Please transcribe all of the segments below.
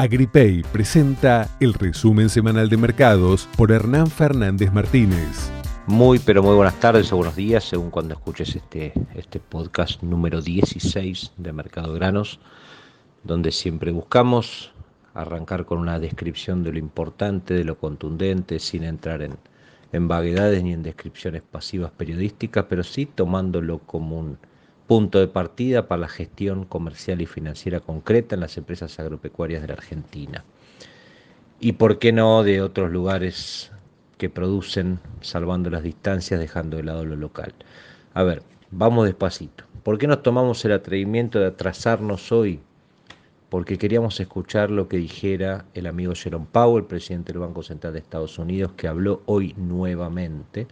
Agripay presenta el resumen semanal de mercados por Hernán Fernández Martínez. Muy, pero muy buenas tardes o buenos días, según cuando escuches este, este podcast número 16 de Mercado Granos, donde siempre buscamos arrancar con una descripción de lo importante, de lo contundente, sin entrar en, en vaguedades ni en descripciones pasivas periodísticas, pero sí tomándolo como un punto de partida para la gestión comercial y financiera concreta en las empresas agropecuarias de la Argentina. Y por qué no de otros lugares que producen, salvando las distancias, dejando de lado lo local. A ver, vamos despacito. ¿Por qué nos tomamos el atrevimiento de atrasarnos hoy? Porque queríamos escuchar lo que dijera el amigo Jerome Powell, presidente del Banco Central de Estados Unidos, que habló hoy nuevamente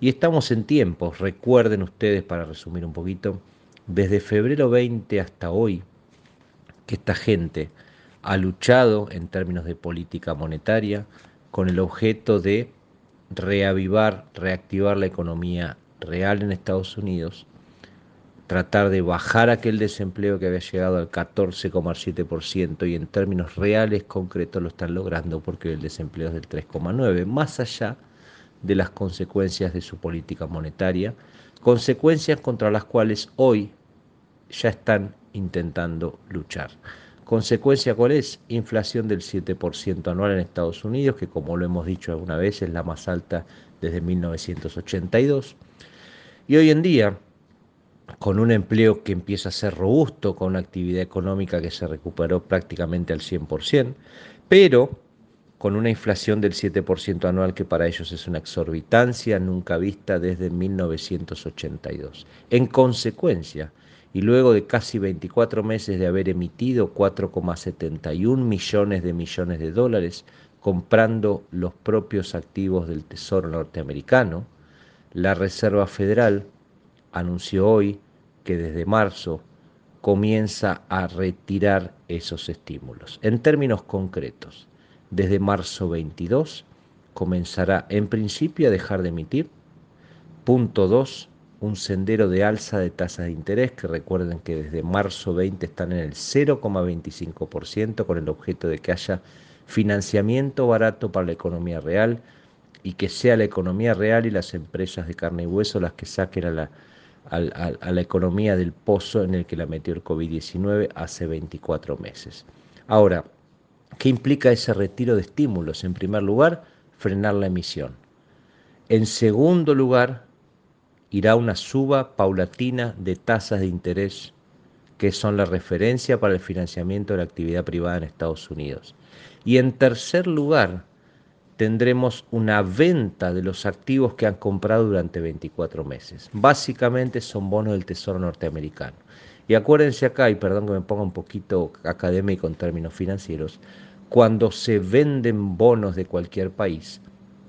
y estamos en tiempos, recuerden ustedes, para resumir un poquito, desde febrero 20 hasta hoy, que esta gente ha luchado en términos de política monetaria con el objeto de reavivar, reactivar la economía real en Estados Unidos, tratar de bajar aquel desempleo que había llegado al 14,7% y en términos reales concretos lo están logrando porque el desempleo es del 3,9%, más allá de las consecuencias de su política monetaria, consecuencias contra las cuales hoy ya están intentando luchar. ¿Consecuencia cuál es? Inflación del 7% anual en Estados Unidos, que como lo hemos dicho alguna vez es la más alta desde 1982. Y hoy en día, con un empleo que empieza a ser robusto, con una actividad económica que se recuperó prácticamente al 100%, pero con una inflación del 7% anual que para ellos es una exorbitancia nunca vista desde 1982. En consecuencia, y luego de casi 24 meses de haber emitido 4,71 millones de millones de dólares comprando los propios activos del Tesoro norteamericano, la Reserva Federal anunció hoy que desde marzo comienza a retirar esos estímulos. En términos concretos, desde marzo 22 comenzará en principio a dejar de emitir. Punto 2, un sendero de alza de tasas de interés, que recuerden que desde marzo 20 están en el 0,25% con el objeto de que haya financiamiento barato para la economía real y que sea la economía real y las empresas de carne y hueso las que saquen a la, a la economía del pozo en el que la metió el COVID-19 hace 24 meses. Ahora, ¿Qué implica ese retiro de estímulos? En primer lugar, frenar la emisión. En segundo lugar, irá una suba paulatina de tasas de interés que son la referencia para el financiamiento de la actividad privada en Estados Unidos. Y en tercer lugar, tendremos una venta de los activos que han comprado durante 24 meses. Básicamente son bonos del Tesoro norteamericano. Y acuérdense acá, y perdón que me ponga un poquito académico en términos financieros, cuando se venden bonos de cualquier país,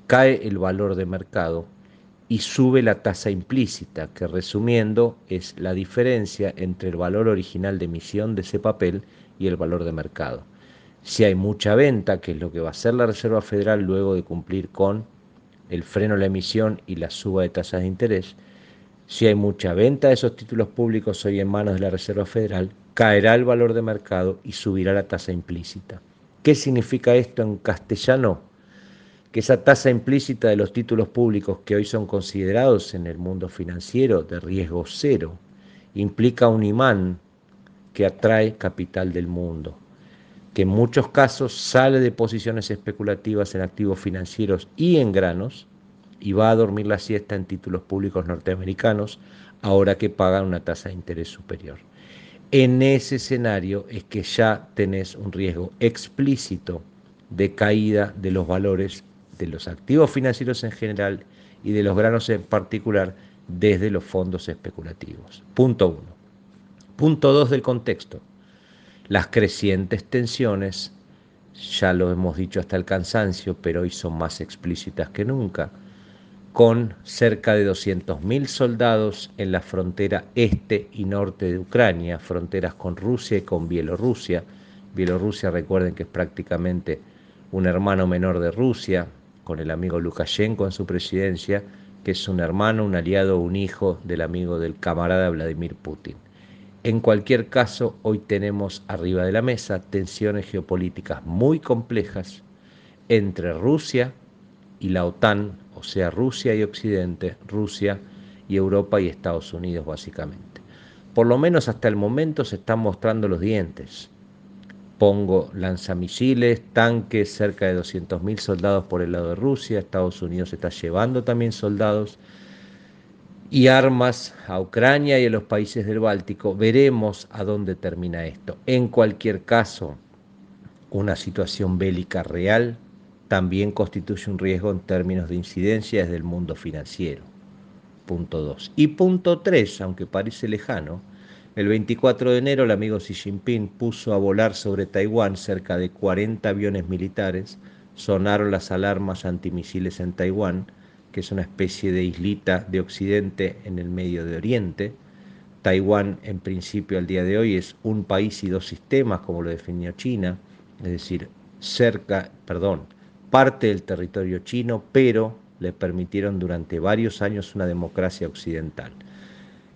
cae el valor de mercado y sube la tasa implícita, que resumiendo es la diferencia entre el valor original de emisión de ese papel y el valor de mercado. Si hay mucha venta, que es lo que va a hacer la Reserva Federal luego de cumplir con el freno a la emisión y la suba de tasas de interés, si hay mucha venta de esos títulos públicos hoy en manos de la Reserva Federal, caerá el valor de mercado y subirá la tasa implícita. ¿Qué significa esto en castellano? Que esa tasa implícita de los títulos públicos que hoy son considerados en el mundo financiero de riesgo cero implica un imán que atrae capital del mundo, que en muchos casos sale de posiciones especulativas en activos financieros y en granos y va a dormir la siesta en títulos públicos norteamericanos ahora que pagan una tasa de interés superior. En ese escenario es que ya tenés un riesgo explícito de caída de los valores de los activos financieros en general y de los granos en particular desde los fondos especulativos. Punto uno. Punto dos del contexto. Las crecientes tensiones, ya lo hemos dicho hasta el cansancio, pero hoy son más explícitas que nunca con cerca de 200.000 soldados en la frontera este y norte de Ucrania, fronteras con Rusia y con Bielorrusia. Bielorrusia, recuerden que es prácticamente un hermano menor de Rusia, con el amigo Lukashenko en su presidencia, que es un hermano, un aliado, un hijo del amigo del camarada Vladimir Putin. En cualquier caso, hoy tenemos arriba de la mesa tensiones geopolíticas muy complejas entre Rusia y la OTAN, o sea, Rusia y Occidente, Rusia y Europa y Estados Unidos básicamente. Por lo menos hasta el momento se están mostrando los dientes. Pongo lanzamisiles, tanques, cerca de 200.000 soldados por el lado de Rusia, Estados Unidos está llevando también soldados y armas a Ucrania y a los países del Báltico. Veremos a dónde termina esto. En cualquier caso, una situación bélica real también constituye un riesgo en términos de incidencia desde el mundo financiero. Punto 2. Y punto 3, aunque parece lejano, el 24 de enero el amigo Xi Jinping puso a volar sobre Taiwán cerca de 40 aviones militares, sonaron las alarmas antimisiles en Taiwán, que es una especie de islita de Occidente en el medio de Oriente. Taiwán, en principio, al día de hoy es un país y dos sistemas, como lo definió China, es decir, cerca, perdón, parte del territorio chino, pero le permitieron durante varios años una democracia occidental.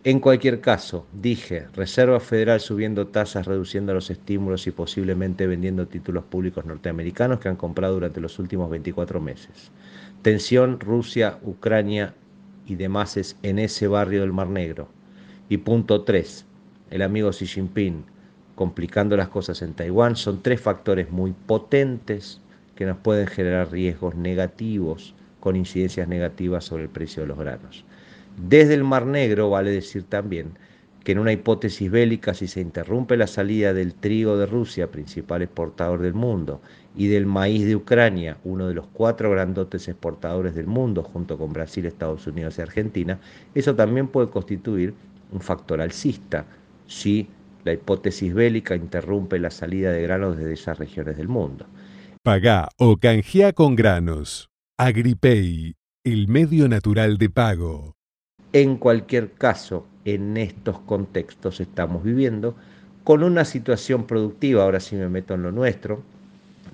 En cualquier caso, dije, Reserva Federal subiendo tasas, reduciendo los estímulos y posiblemente vendiendo títulos públicos norteamericanos que han comprado durante los últimos 24 meses. Tensión Rusia, Ucrania y demás en ese barrio del Mar Negro. Y punto 3, el amigo Xi Jinping complicando las cosas en Taiwán. Son tres factores muy potentes que nos pueden generar riesgos negativos con incidencias negativas sobre el precio de los granos. Desde el Mar Negro vale decir también que en una hipótesis bélica, si se interrumpe la salida del trigo de Rusia, principal exportador del mundo, y del maíz de Ucrania, uno de los cuatro grandotes exportadores del mundo, junto con Brasil, Estados Unidos y Argentina, eso también puede constituir un factor alcista si la hipótesis bélica interrumpe la salida de granos desde esas regiones del mundo. Pagá o canjea con granos. Agripay, el medio natural de pago. En cualquier caso, en estos contextos estamos viviendo con una situación productiva, ahora sí me meto en lo nuestro,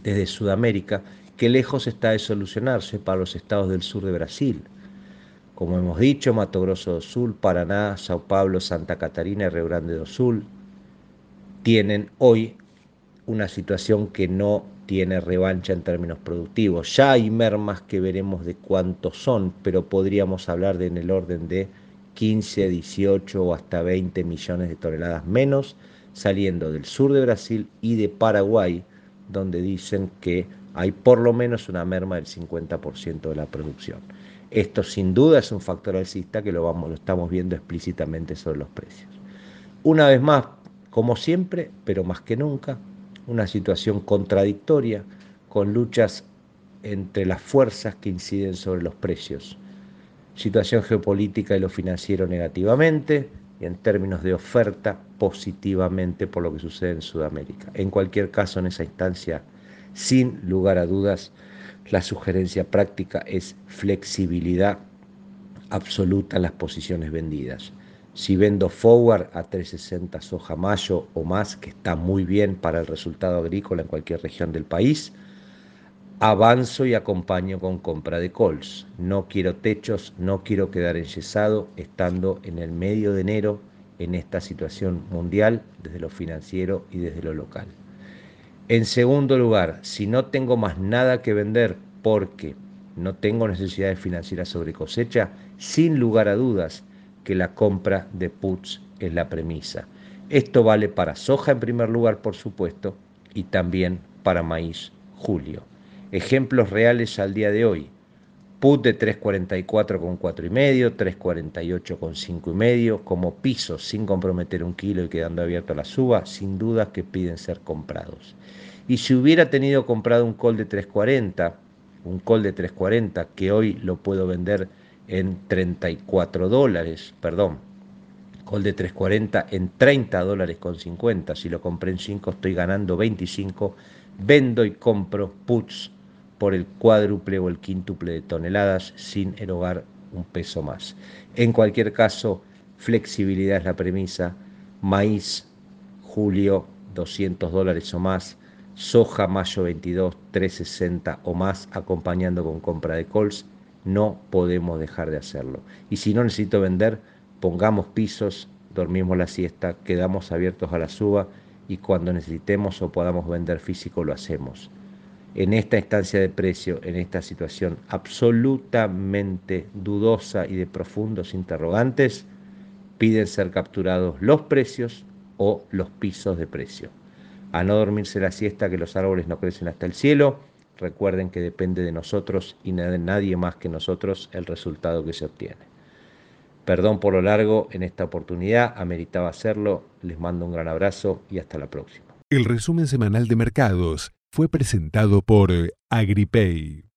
desde Sudamérica, que lejos está de solucionarse para los estados del sur de Brasil. Como hemos dicho, Mato Grosso do Sul, Paraná, Sao Paulo, Santa Catarina y Río Grande do Sul tienen hoy una situación que no tiene revancha en términos productivos. Ya hay mermas que veremos de cuántos son, pero podríamos hablar de en el orden de 15, 18 o hasta 20 millones de toneladas menos saliendo del sur de Brasil y de Paraguay, donde dicen que hay por lo menos una merma del 50% de la producción. Esto sin duda es un factor alcista que lo, vamos, lo estamos viendo explícitamente sobre los precios. Una vez más, como siempre, pero más que nunca, una situación contradictoria con luchas entre las fuerzas que inciden sobre los precios. Situación geopolítica y lo financiero negativamente y en términos de oferta positivamente por lo que sucede en Sudamérica. En cualquier caso, en esa instancia, sin lugar a dudas, la sugerencia práctica es flexibilidad absoluta en las posiciones vendidas. Si vendo forward a 360 soja mayo o más, que está muy bien para el resultado agrícola en cualquier región del país, avanzo y acompaño con compra de calls. No quiero techos, no quiero quedar enyesado estando en el medio de enero en esta situación mundial desde lo financiero y desde lo local. En segundo lugar, si no tengo más nada que vender porque no tengo necesidades financieras sobre cosecha, sin lugar a dudas, que la compra de puts es la premisa. Esto vale para soja en primer lugar, por supuesto, y también para maíz julio. Ejemplos reales al día de hoy. Put de 3.44 con 4,5, 3.48 con 5,5, como pisos sin comprometer un kilo y quedando abierto la suba, sin duda que piden ser comprados. Y si hubiera tenido comprado un call de 3.40, un call de 3.40 que hoy lo puedo vender en 34 dólares, perdón, call de 340 en 30 dólares con 50, si lo compré en 5 estoy ganando 25, vendo y compro puts por el cuádruple o el quíntuple de toneladas sin erogar un peso más. En cualquier caso, flexibilidad es la premisa, maíz, julio, 200 dólares o más, soja, mayo 22, 360 o más, acompañando con compra de calls no podemos dejar de hacerlo. Y si no necesito vender, pongamos pisos dormimos la siesta, quedamos abiertos a la suba y cuando necesitemos o podamos vender físico lo hacemos. En esta instancia de precio, en esta situación absolutamente dudosa y de profundos interrogantes, piden ser capturados los precios o los pisos de precio. A no dormirse la siesta que los árboles no crecen hasta el cielo, recuerden que depende de nosotros y de nadie más que nosotros el resultado que se obtiene. Perdón por lo largo en esta oportunidad, ameritaba hacerlo, les mando un gran abrazo y hasta la próxima. El resumen semanal de mercados fue presentado por Agripay.